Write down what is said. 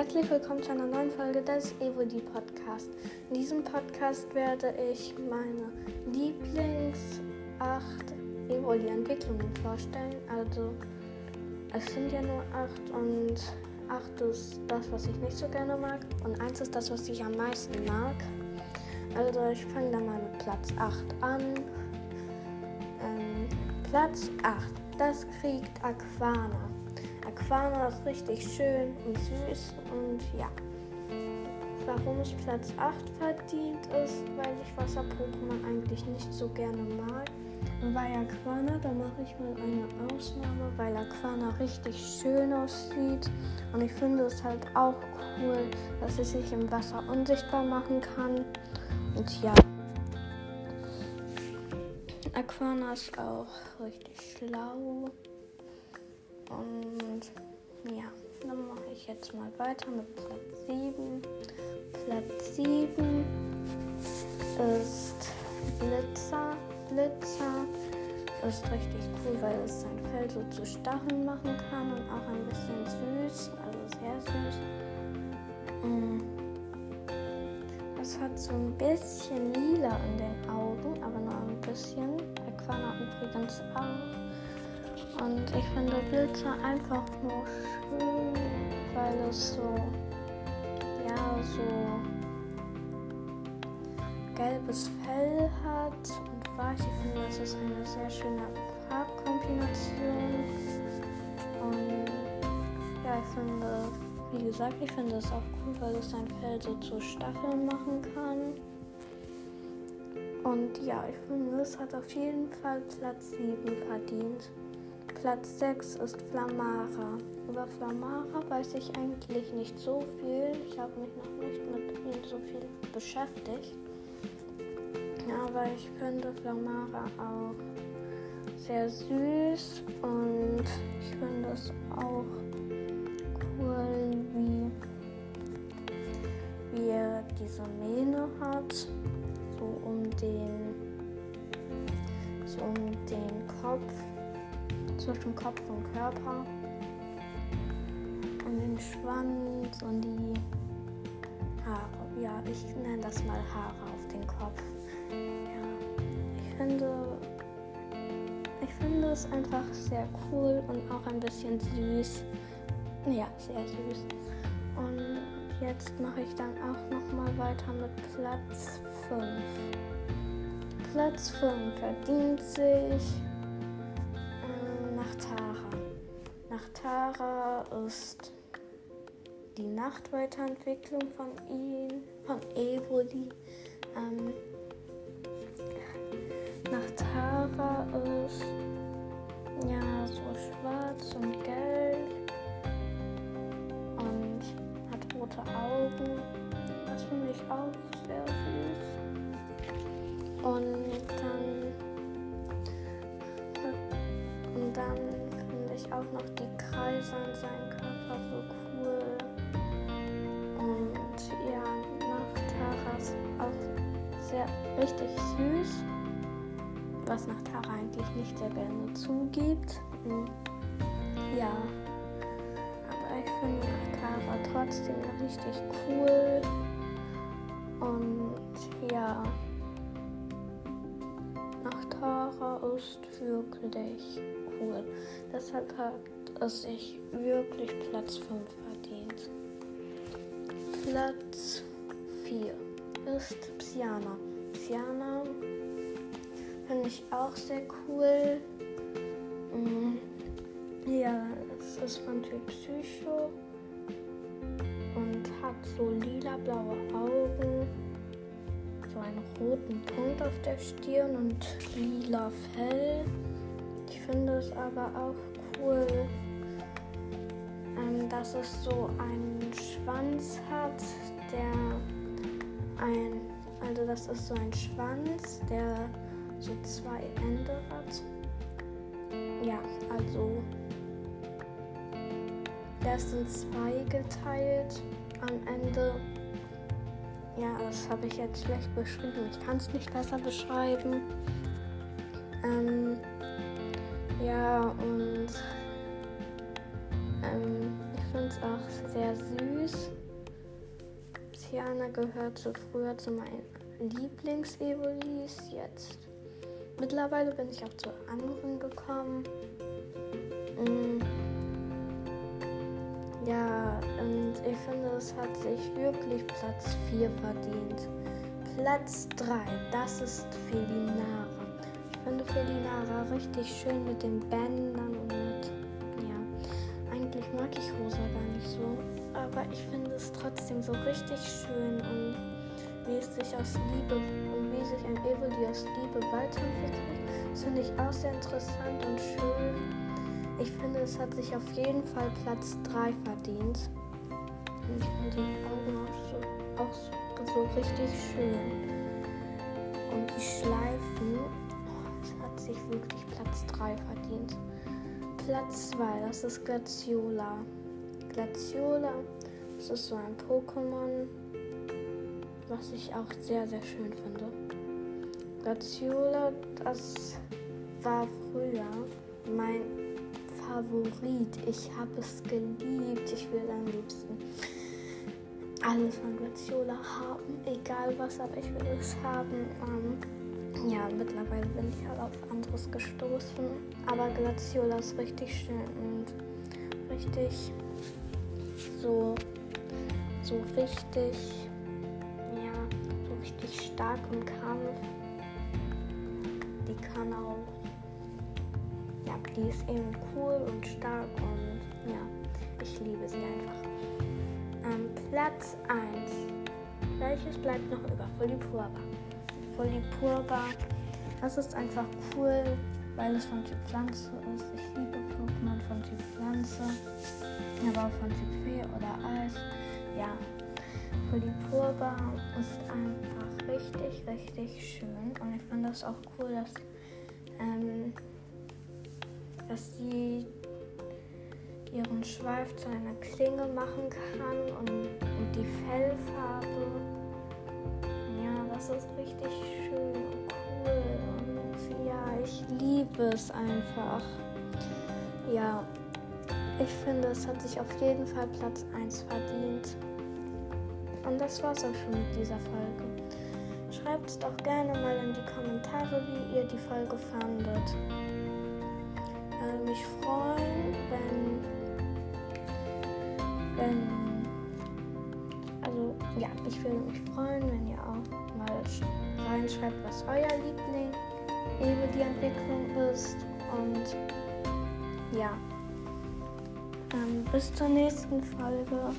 Herzlich willkommen zu einer neuen Folge des Evoli Podcast. In diesem Podcast werde ich meine Lieblings 8 Evoli Entwicklungen vorstellen. Also es sind ja nur 8 und 8 ist das, was ich nicht so gerne mag und 1 ist das, was ich am meisten mag. Also ich fange dann mal mit Platz 8 an. Ähm, Platz 8, das kriegt Aquana. Aquana ist richtig schön und süß und ja. Warum es Platz 8 verdient ist, weil ich Wasser-Pokémon eigentlich nicht so gerne mag. Und bei Aquana, da mache ich mal eine Ausnahme, weil Aquana richtig schön aussieht. Und ich finde es halt auch cool, dass sie sich im Wasser unsichtbar machen kann. Und ja. Aquana ist auch richtig schlau. Und ja, dann mache ich jetzt mal weiter mit Platz 7. Platz 7 ist Blitzer. Blitzer ist richtig cool, weil es sein Fell so zu Stacheln machen kann und auch ein bisschen süß, also sehr süß. Mm. Es hat so ein bisschen lila in den Augen, aber nur ein bisschen. Aquana übrigens auch. Und ich finde Blitzer einfach nur schön, weil es so, ja, so gelbes Fell hat und weiß, ich finde, das ist eine sehr schöne Farbkombination. Und ja, ich finde, wie gesagt, ich finde es auch cool, weil es sein Fell so zu Stacheln machen kann. Und ja, ich finde, es hat auf jeden Fall Platz 7 verdient. Platz 6 ist Flamara. Über Flamara weiß ich eigentlich nicht so viel. Ich habe mich noch nicht mit ihm so viel beschäftigt. Aber ich finde Flamara auch sehr süß und ich finde es auch zwischen Kopf und Körper. Und den Schwanz und die Haare. Ja, ich nenne das mal Haare auf den Kopf. Ja, ich finde, ich finde es einfach sehr cool und auch ein bisschen süß. Ja, sehr süß. Und jetzt mache ich dann auch noch mal weiter mit Platz 5. Platz 5 verdient sich Tara ist die Nachtweiterentwicklung von ihm, von Evoli. Ähm, Nachtara ist ja so schwarz und gelb und hat rote Augen. Das finde ich auch sehr süß. Und dann und dann auch noch die Kreise an seinem Körper so cool. Und ja, Nachtara ist auch sehr richtig süß, was Nachtara eigentlich nicht sehr gerne zugibt. Ja, aber ich finde Nachtara trotzdem richtig cool. Und ja, Nachtara ist wirklich cool. Deshalb hat es sich wirklich Platz 5 verdient. Platz 4 ist Psyana. Psyana finde ich auch sehr cool. Mm, ja, es ist von Typ Psycho und hat so lila-blaue Augen, so einen roten Punkt auf der Stirn und lila Fell. Ich finde es aber auch cool, ähm, dass es so einen Schwanz hat, der ein, also das ist so ein Schwanz, der so zwei Ende hat. Ja, also der ist in zwei geteilt am Ende. Ja, das habe ich jetzt schlecht beschrieben. Ich kann es nicht besser beschreiben. Ähm, ja, und ähm, ich finde es auch sehr süß. gehörte früher zu meinen Lieblings-Evolis. Jetzt mittlerweile bin ich auch zu anderen gekommen. Mm. Ja, und ich finde, es hat sich wirklich Platz 4 verdient. Platz 3, das ist Felinara. Ich finde Felinara richtig schön mit den Bändern und mit, ja, eigentlich mag ich Rosa gar nicht so, aber ich finde es trotzdem so richtig schön und wie es sich aus Liebe und wie sich ein Evoli aus Liebe weiterentwickelt, das finde ich auch sehr interessant und schön. Ich finde, es hat sich auf jeden Fall Platz 3 verdient. Und ich finde die Augen auch so, auch so so richtig schön. Und die Schleifen, sich wirklich Platz 3 verdient. Platz 2, das ist Glaciola. Glaciola, das ist so ein Pokémon, was ich auch sehr, sehr schön finde. Glaciola, das war früher mein Favorit. Ich habe es geliebt. Ich will am liebsten alles von Glaciola haben, egal was, aber ich will es haben. Ähm, ja, mittlerweile bin ich halt auf anderes gestoßen, aber Glaciola ist richtig schön und richtig so, so richtig, ja, so richtig stark im Kampf. Die kann auch, ja, die ist eben cool und stark und ja, ich liebe sie einfach. Ähm, Platz 1. Welches bleibt noch über? Folipurba. Folipurba. Das ist einfach cool, weil es von Typ Pflanze ist. Ich liebe Pokémon von Typ Pflanze. Aber auch von Typ Fee oder Eis. Ja. Folipurba ist einfach richtig, richtig schön. Und ich finde das auch cool, dass, ähm, dass sie ihren Schweif zu einer Klinge machen kann und, und die Fellfarbe. Das ist richtig schön und cool. Und ja, ich liebe es einfach. Ja, ich finde, es hat sich auf jeden Fall Platz 1 verdient. Und das war's auch schon mit dieser Folge. Schreibt es doch gerne mal in die Kommentare, wie ihr die Folge fandet. Ich würde mich freuen, wenn wenn, also ja, ich würde mich freuen, wenn ihr auch mal reinschreibt, was euer Liebling über die Entwicklung ist. Und ja, ähm, bis zur nächsten Folge.